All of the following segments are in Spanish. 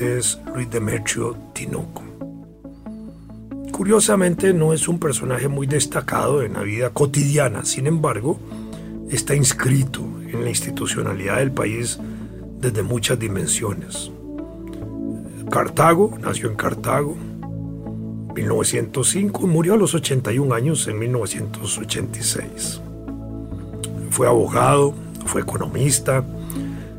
es Luis Demetrio Tinoco. Curiosamente no es un personaje muy destacado en la vida cotidiana, sin embargo, está inscrito en la institucionalidad del país desde muchas dimensiones. Cartago, nació en Cartago, 1905, murió a los 81 años en 1986. Fue abogado, fue economista,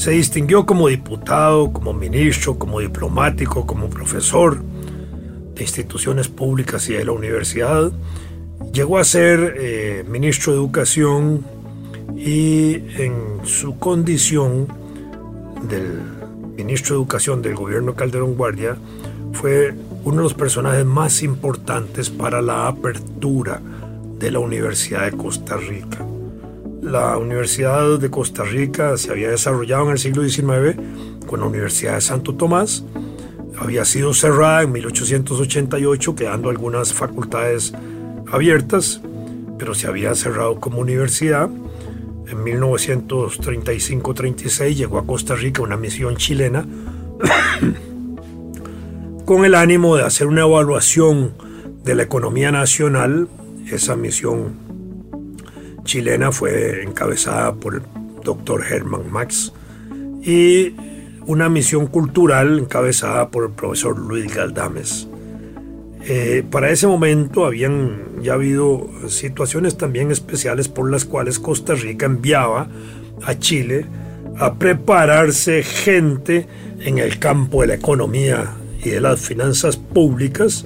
se distinguió como diputado, como ministro, como diplomático, como profesor de instituciones públicas y de la universidad. Llegó a ser eh, ministro de Educación y en su condición del ministro de Educación del gobierno Calderón Guardia fue uno de los personajes más importantes para la apertura de la Universidad de Costa Rica. La Universidad de Costa Rica se había desarrollado en el siglo XIX con la Universidad de Santo Tomás. Había sido cerrada en 1888, quedando algunas facultades abiertas, pero se había cerrado como universidad. En 1935-36 llegó a Costa Rica una misión chilena con el ánimo de hacer una evaluación de la economía nacional. Esa misión chilena fue encabezada por el doctor Herman Max y una misión cultural encabezada por el profesor Luis Galdames. Eh, para ese momento habían ya habido situaciones también especiales por las cuales Costa Rica enviaba a Chile a prepararse gente en el campo de la economía y de las finanzas públicas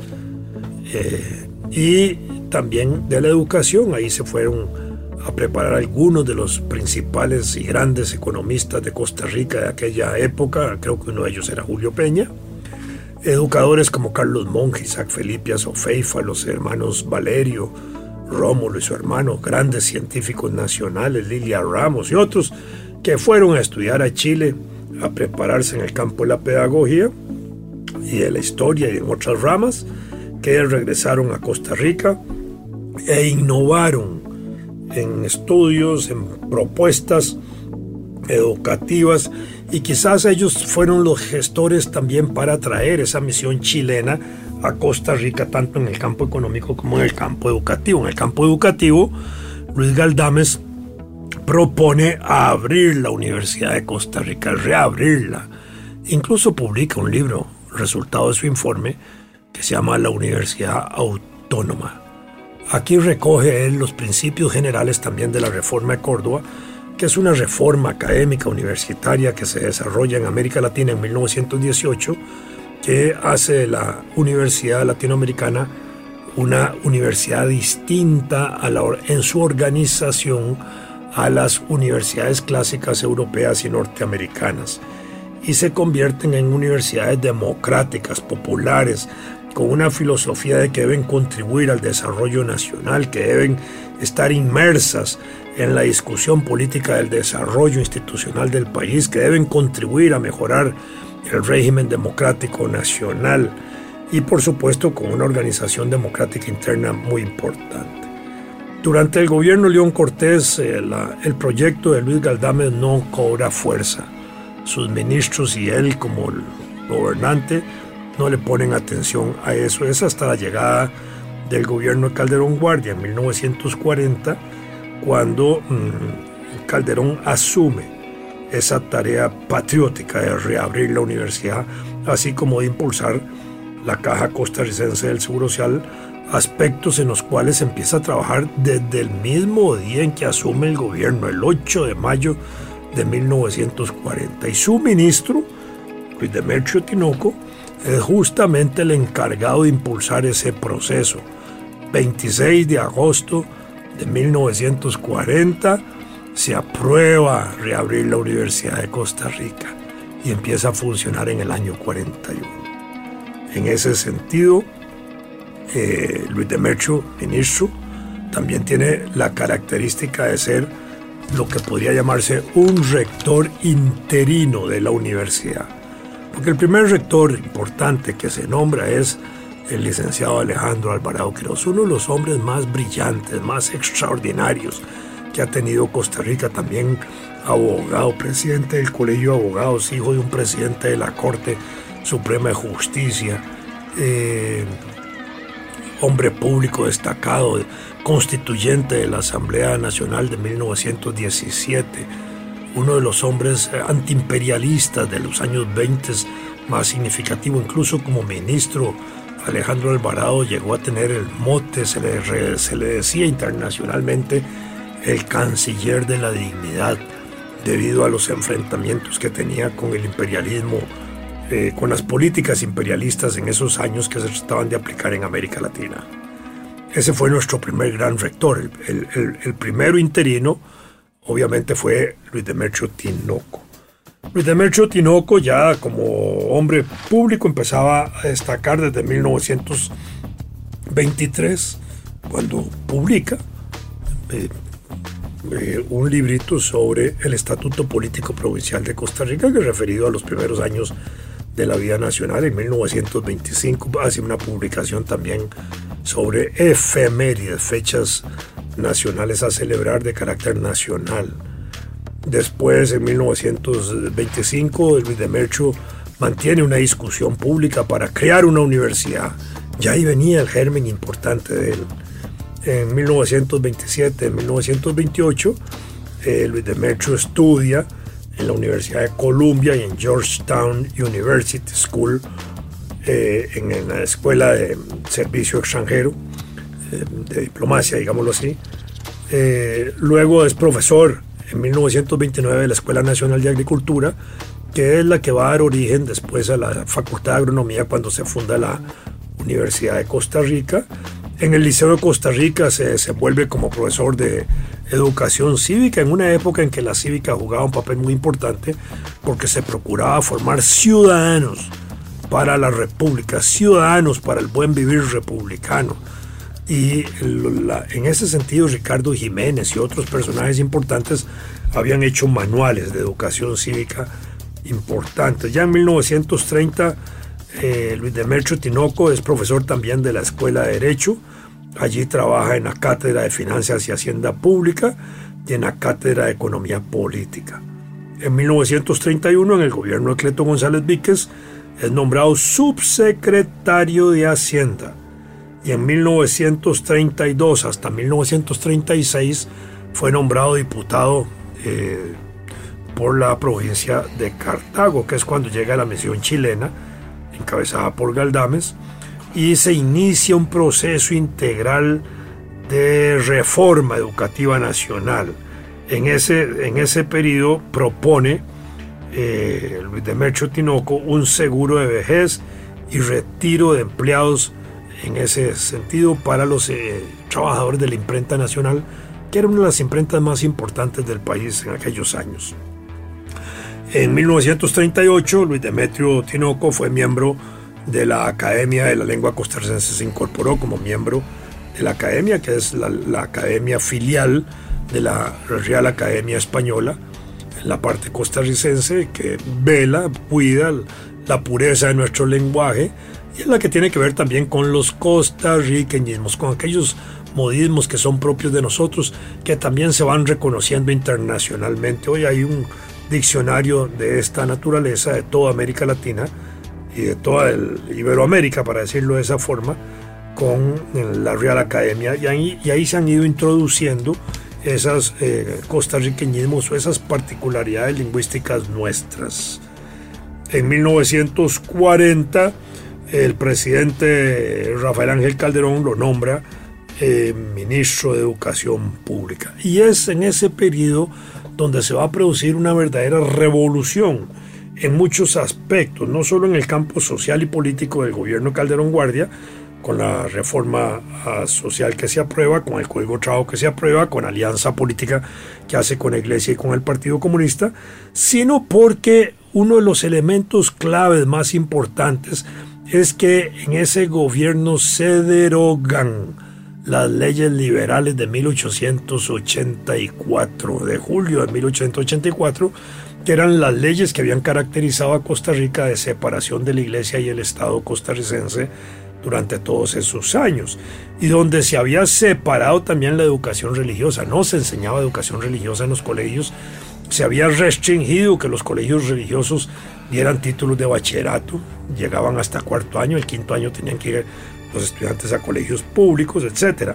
eh, y también de la educación. Ahí se fueron a preparar a algunos de los principales y grandes economistas de Costa Rica de aquella época, creo que uno de ellos era Julio Peña, educadores como Carlos Monge, Isaac Felipe Azofeifa, los hermanos Valerio, Rómulo y su hermano, grandes científicos nacionales, Lilia Ramos y otros, que fueron a estudiar a Chile, a prepararse en el campo de la pedagogía y de la historia y en otras ramas, que regresaron a Costa Rica e innovaron en estudios, en propuestas educativas y quizás ellos fueron los gestores también para traer esa misión chilena a Costa Rica, tanto en el campo económico como en el campo educativo. En el campo educativo, Luis Galdames propone abrir la Universidad de Costa Rica, reabrirla. Incluso publica un libro, resultado de su informe, que se llama La Universidad Autónoma. Aquí recoge él los principios generales también de la Reforma de Córdoba, que es una reforma académica universitaria que se desarrolla en América Latina en 1918, que hace de la Universidad Latinoamericana una universidad distinta en su organización a las universidades clásicas europeas y norteamericanas y se convierten en universidades democráticas, populares, con una filosofía de que deben contribuir al desarrollo nacional, que deben estar inmersas en la discusión política del desarrollo institucional del país, que deben contribuir a mejorar el régimen democrático nacional y por supuesto con una organización democrática interna muy importante. Durante el gobierno León Cortés, eh, el proyecto de Luis Galdames no cobra fuerza. Sus ministros y él como el gobernante no le ponen atención a eso. Es hasta la llegada del gobierno de Calderón Guardia en 1940 cuando mm, Calderón asume esa tarea patriótica de reabrir la universidad, así como de impulsar la Caja Costarricense del Seguro Social, aspectos en los cuales empieza a trabajar desde el mismo día en que asume el gobierno, el 8 de mayo de 1940. Y su ministro, Luis Demetrio Tinoco, es justamente el encargado de impulsar ese proceso. 26 de agosto de 1940 se aprueba reabrir la Universidad de Costa Rica y empieza a funcionar en el año 41. En ese sentido, eh, Luis Demetrio, ministro, también tiene la característica de ser lo que podría llamarse un rector interino de la universidad. Porque el primer rector importante que se nombra es el licenciado Alejandro Alvarado Quiroz, uno de los hombres más brillantes, más extraordinarios que ha tenido Costa Rica, también abogado, presidente del Colegio de Abogados, hijo de un presidente de la Corte Suprema de Justicia, eh, hombre público destacado, constituyente de la Asamblea Nacional de 1917, uno de los hombres antiimperialistas de los años 20 más significativo, incluso como ministro. Alejandro Alvarado llegó a tener el mote, se le, se le decía internacionalmente, el canciller de la dignidad, debido a los enfrentamientos que tenía con el imperialismo, eh, con las políticas imperialistas en esos años que se trataban de aplicar en América Latina. Ese fue nuestro primer gran rector. El, primero interino, obviamente, fue Luis Demetrio Tinoco. Luis Demetrio Tinoco ya como hombre público empezaba a destacar desde 1923, cuando publica eh, eh, un librito sobre el Estatuto Político Provincial de Costa Rica, que es referido a los primeros años de la vida nacional. En 1925 hace una publicación también sobre efemérides, fechas nacionales a celebrar de carácter nacional. Después, en 1925, Luis Demetrio mantiene una discusión pública para crear una universidad. Ya ahí venía el germen importante de él. En 1927, en 1928, eh, Luis Demetrio estudia en la Universidad de Columbia y en Georgetown University School, eh, en, la Escuela de Servicio Extranjero, de diplomacia, digámoslo así. Eh, luego es profesor en 1929 de la Escuela Nacional de Agricultura, que es la que va a dar origen después a la Facultad de Agronomía cuando se funda la Universidad de Costa Rica. En el Liceo de Costa Rica se, se vuelve como profesor de educación cívica en una época en que la cívica jugaba un papel muy importante porque se procuraba formar ciudadanos para la república, ciudadanos para el buen vivir republicano. Y en ese sentido Ricardo Jiménez y otros personajes importantes habían hecho manuales de educación cívica importantes. Ya en 1930 eh, Luis Demetrio Tinoco es profesor también de la Escuela de Derecho Allí trabaja en la Cátedra de Finanzas y Hacienda Pública y en la Cátedra de Economía Política. En 1931, en el gobierno de Cleto González Víquez, es nombrado subsecretario de Hacienda. Y en 1932 hasta 1936 fue nombrado diputado eh, por la provincia de Cartago, que es cuando llega la misión chilena, encabezada por Galdames, y se inicia un proceso integral de reforma educativa nacional. En ese, en ese periodo propone eh, Luis Demetrio Tinoco un seguro de vejez y retiro de empleados en ese sentido para los eh, trabajadores de la imprenta nacional, que era una de las imprentas más importantes del país en aquellos años. En 1938, Luis Demetrio Tinoco fue miembro de la Academia de la Lengua Costarricense se incorporó como miembro de la Academia, que es la, academia filial de la Real Academia Española, en la parte costarricense, que vela, cuida la pureza de nuestro lenguaje y es la que tiene que ver también con los costarriqueñismos, con aquellos modismos que son propios de nosotros, que también se van reconociendo internacionalmente. Hoy hay un diccionario de esta naturaleza de toda América Latina y de toda el Iberoamérica, para decirlo de esa forma, con la Real Academia. Y ahí, y ahí se han ido introduciendo esas eh, costarriqueñismos o esas particularidades lingüísticas nuestras. En 1940, el presidente Rafael Ángel Calderón lo nombra eh, ministro de Educación Pública. Y es en ese periodo donde se va a producir una verdadera revolución en muchos aspectos, no solo en el campo social y político del gobierno Calderón Guardia, con la reforma ah, social que se aprueba, con el Código Trabajo que se aprueba, con alianza política que hace con la Iglesia y con el Partido Comunista, sino porque uno de los elementos claves más importantes es que en ese gobierno se derogan las leyes liberales de 1884, de julio de 1884, que eran las leyes que habían caracterizado a Costa Rica de separación de la iglesia y el Estado costarricense durante todos esos años, y donde se había separado también la educación religiosa, no se enseñaba educación religiosa en los colegios, se había restringido que los colegios religiosos dieran títulos de bachillerato, llegaban hasta cuarto año, el quinto año tenían que ir los estudiantes a colegios públicos, etc.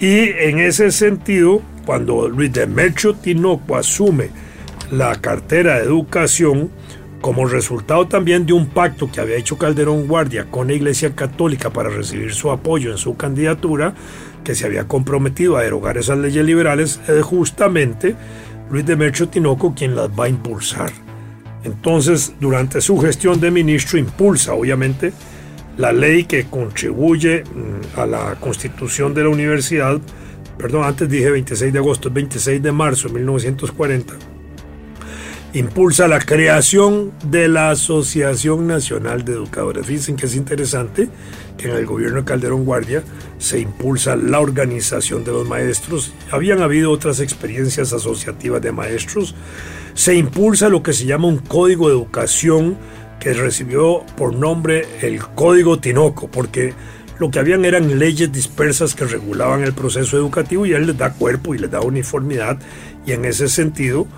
Y en ese sentido, cuando Luis Demetrio Tinoco asume la cartera de educación, como resultado también de un pacto que había hecho Calderón Guardia con la Iglesia Católica para recibir su apoyo en su candidatura, que se había comprometido a derogar esas leyes liberales, es justamente Luis Demetrio Tinoco quien las va a impulsar. Entonces, durante su gestión de ministro, impulsa obviamente la ley que contribuye mm, a la constitución de la universidad, perdón, antes dije 26 de agosto, 26 de marzo de 1940, impulsa la creación de la Asociación Nacional de Educadores. Dicen que es interesante que en el gobierno de Calderón Guardia se impulsa la organización de los maestros. Habían habido otras experiencias asociativas de maestros. Se impulsa lo que se llama un código de educación que recibió por nombre el Código Tinoco, porque lo que habían eran leyes dispersas que regulaban el proceso educativo y él les da cuerpo y les da uniformidad y en ese sentido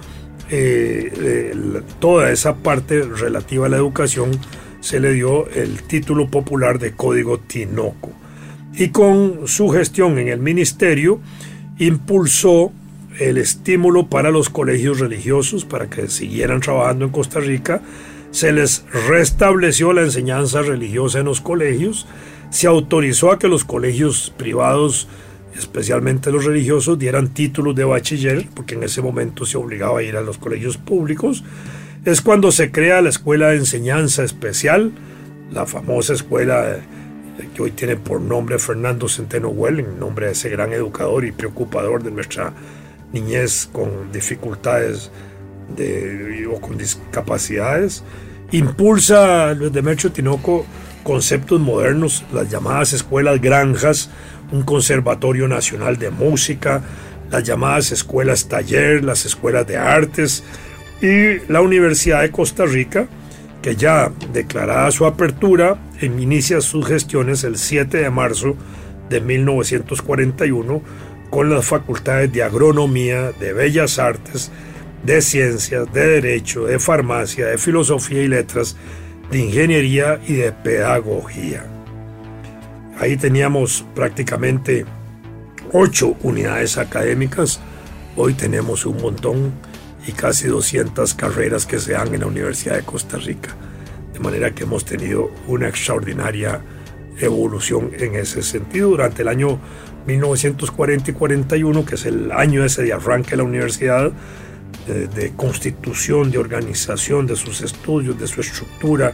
eh, toda esa parte relativa a la educación se le dio el título popular de Código Tinoco. Y con su gestión en el ministerio impulsó el estímulo para los colegios religiosos para que siguieran trabajando en Costa Rica, se les restableció la enseñanza religiosa en los colegios, se autorizó a que los colegios privados especialmente los religiosos, dieran títulos de bachiller, porque en ese momento se obligaba a ir a los colegios públicos, es cuando se crea la Escuela de Enseñanza Especial, la famosa escuela eh, que hoy tiene por nombre Fernando Centeno Well, en nombre de ese gran educador y preocupador de nuestra niñez con dificultades o con discapacidades. Impulsa Luis Demetrio Tinoco conceptos modernos, las llamadas escuelas granjas, un conservatorio nacional de música, las llamadas escuelas taller, las escuelas de artes y la Universidad de Costa Rica, que ya declarada su apertura, inicia sus gestiones el 7 de marzo de 1941 con las facultades de agronomía, de bellas artes, de ciencias, de derecho, de farmacia, de filosofía y letras, de ingeniería y de pedagogía. Ahí teníamos prácticamente ocho unidades académicas, hoy tenemos un montón y casi 200 carreras que se dan en la Universidad de Costa Rica. De manera que hemos tenido una extraordinaria evolución en ese sentido. Durante el año 1940 y 41, que es el año ese de arranque de la universidad, de, constitución, de organización de sus estudios, de su estructura,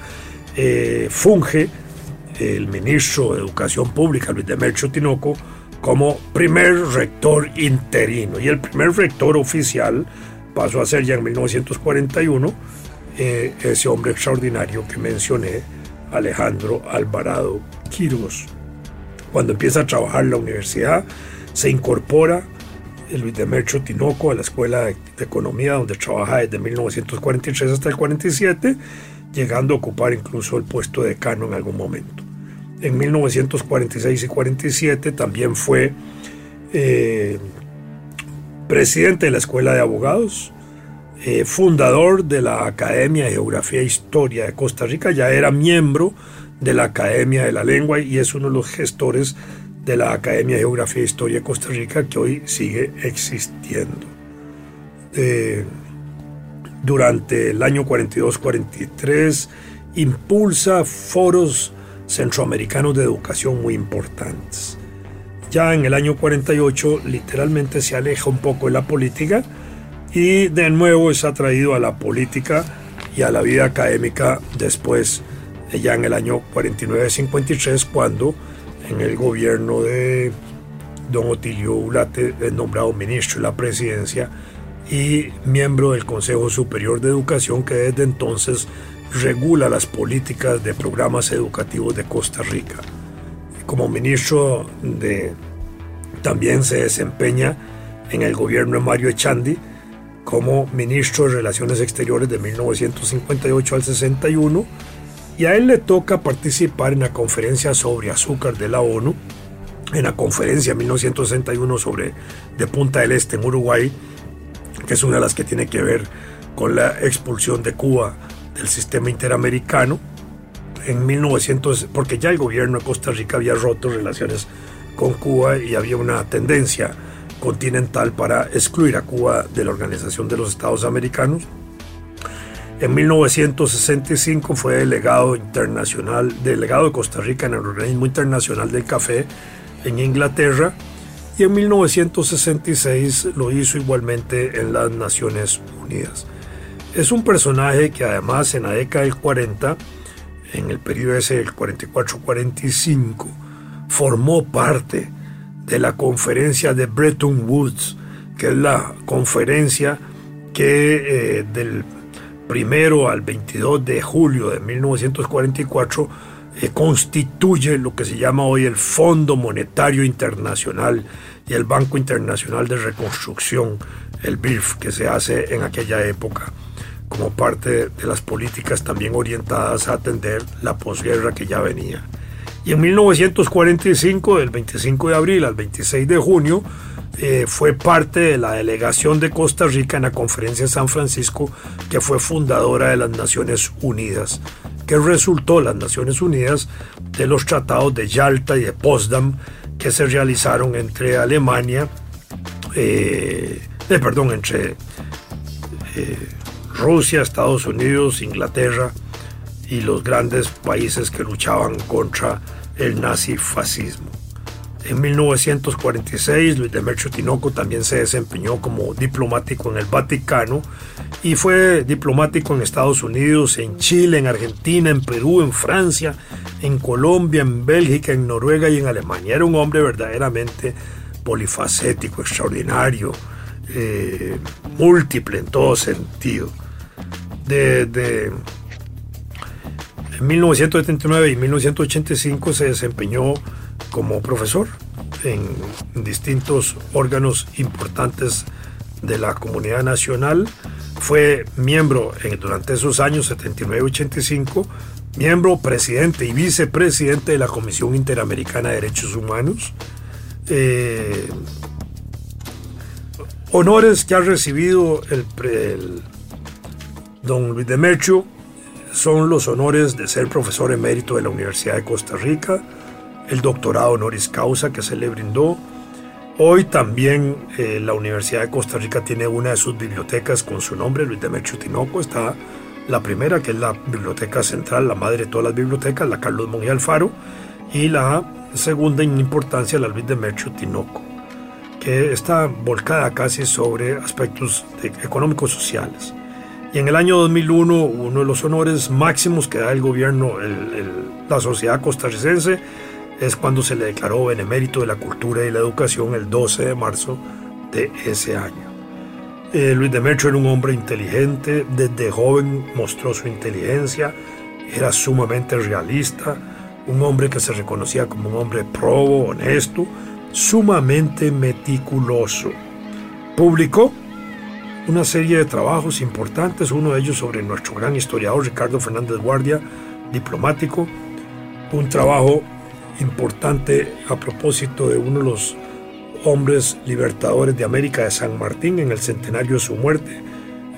eh, funge el ministro de Educación Pública, Luis Demetrio Tinoco, como primer rector interino. Y el primer rector oficial pasó a ser ya en 1941 eh, ese hombre extraordinario que mencioné, Alejandro Alvarado Quirós. Cuando empieza a trabajar en la universidad, se incorpora Luis Demetrio Tinoco a la Escuela de, Economía, donde trabaja desde 1943 hasta el 47, llegando a ocupar incluso el puesto de decano en algún momento. En 1946 y 47 también fue eh, presidente de la Escuela de Abogados, eh, fundador de la Academia de Geografía e Historia de Costa Rica, ya era miembro de la Academia de la Lengua y es uno de los gestores de la Academia de Geografía e Historia de Costa Rica que hoy sigue existiendo. Eh, durante el año 42-43 impulsa foros centroamericanos de educación muy importantes. Ya en el año 48 literalmente se aleja un poco de la política y de nuevo es atraído a la política y a la vida académica después, ya en el año 49-53, cuando en el gobierno de don Otilio Ulate es nombrado ministro de la presidencia y miembro del Consejo Superior de Educación que desde entonces regula las políticas de programas educativos de Costa Rica. Como ministro de, también se desempeña en el gobierno de Mario Echandi como ministro de Relaciones Exteriores de 1958 al 61 y a él le toca participar en la conferencia sobre azúcar de la ONU, en la conferencia 1961 sobre de Punta del Este en Uruguay, que es una de las que tiene que ver con la expulsión de Cuba del sistema interamericano en 1900, porque ya el gobierno de Costa Rica había roto relaciones con Cuba y había una tendencia continental para excluir a Cuba de la Organización de los Estados Americanos. En 1965 fue delegado internacional, delegado de Costa Rica en el Organismo Internacional del Café en Inglaterra y en 1966 lo hizo igualmente en las Naciones Unidas. Es un personaje que además en la década del 40, en el periodo ese del 44-45, formó parte de la conferencia de Bretton Woods, que es la conferencia que eh, del primero al 22 de julio de 1944 eh, constituye lo que se llama hoy el Fondo Monetario Internacional y el Banco Internacional de Reconstrucción, el BIRF, que se hace en aquella época como parte de las políticas también orientadas a atender la posguerra que ya venía. Y en 1945, del 25 de abril al 26 de junio, eh, fue parte de la delegación de Costa Rica en la Conferencia de San Francisco, que fue fundadora de las Naciones Unidas, que resultó las Naciones Unidas de los tratados de Yalta y de Potsdam que se realizaron entre Alemania, eh, eh, perdón, entre Rusia, Estados Unidos, Inglaterra y los grandes países que luchaban contra el nazifascismo. En 1946, Luis Demetrio Tinoco también se desempeñó como diplomático en el Vaticano y fue diplomático en Estados Unidos, en Chile, en Argentina, en Perú, en Francia, en Colombia, en Bélgica, en Noruega y en Alemania. Era un hombre verdaderamente polifacético, extraordinario, eh, múltiple en todo sentido. De, en 1979 y 1985 se desempeñó como profesor en distintos órganos importantes de la comunidad nacional. Fue miembro durante esos años 79-85, miembro, presidente y vicepresidente de la Comisión Interamericana de Derechos Humanos. Eh, honores que ha recibido el, el don Luis Demetrio son los honores de ser profesor emérito de la Universidad de Costa Rica, el doctorado honoris causa que se le brindó. Hoy también eh, la Universidad de Costa Rica tiene una de sus bibliotecas con su nombre, Luis Demetrio Tinoco. Está la primera, que es la Biblioteca Central, la madre de todas las bibliotecas, la Carlos Monge Alfaro, y la segunda en importancia, la Luis Demetrio Tinoco, que está volcada casi sobre aspectos económicos sociales. Y en el año 2001, uno de los honores máximos que da el gobierno, la sociedad costarricense, es cuando se le declaró benemérito de la cultura y la educación el 12 de marzo de ese año. Eh, Luis Demetrio era un hombre inteligente, desde joven mostró su inteligencia, era sumamente realista, un hombre que se reconocía como un hombre probo, honesto, sumamente meticuloso. Publicó una serie de trabajos importantes, uno de ellos sobre nuestro gran historiador Ricardo Fernández Guardia, diplomático, un trabajo importante a propósito de uno de los hombres libertadores de América de San Martín en el centenario de su muerte.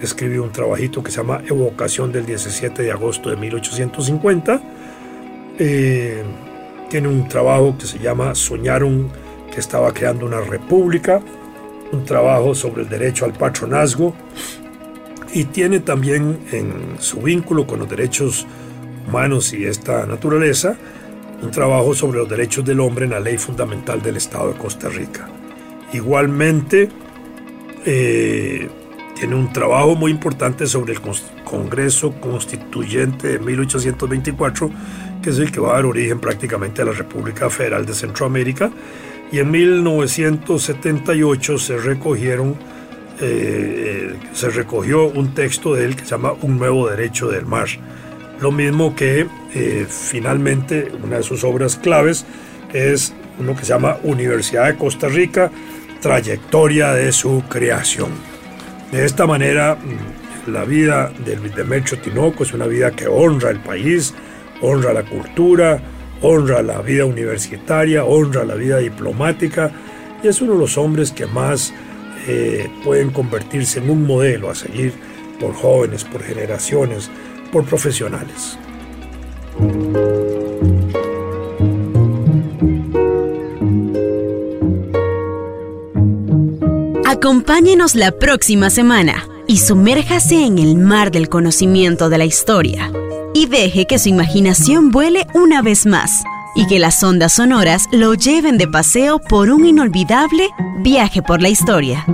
Escribió un trabajito que se llama Evocación del 17 de agosto de 1850. Eh, tiene un trabajo que se llama Soñaron que estaba creando una república un trabajo sobre el derecho al patronazgo y tiene también en su vínculo con los derechos humanos y esta naturaleza un trabajo sobre los derechos del hombre en la ley fundamental del Estado de Costa Rica. Igualmente, eh, tiene un trabajo muy importante sobre el Congreso Constituyente de 1824, que es el que va a dar origen prácticamente a la República Federal de Centroamérica y en 1978 se recogieron eh, se recogió un texto de él que se llama Un nuevo derecho del mar. Lo mismo que eh, finalmente una de sus obras claves es uno que se llama Universidad de Costa Rica, trayectoria de su creación. De esta manera, mm, la vida de Luis Demetrio Tinoco es una vida que honra el país, honra la cultura, honra la vida universitaria, honra la vida diplomática y es uno de los hombres que más eh, pueden convertirse en un modelo a seguir por jóvenes, por generaciones, por profesionales. Acompáñenos la próxima semana y sumérjase en el mar del conocimiento de la historia y deje que su imaginación vuele una vez más y que las ondas sonoras lo lleven de paseo por un inolvidable viaje por la historia.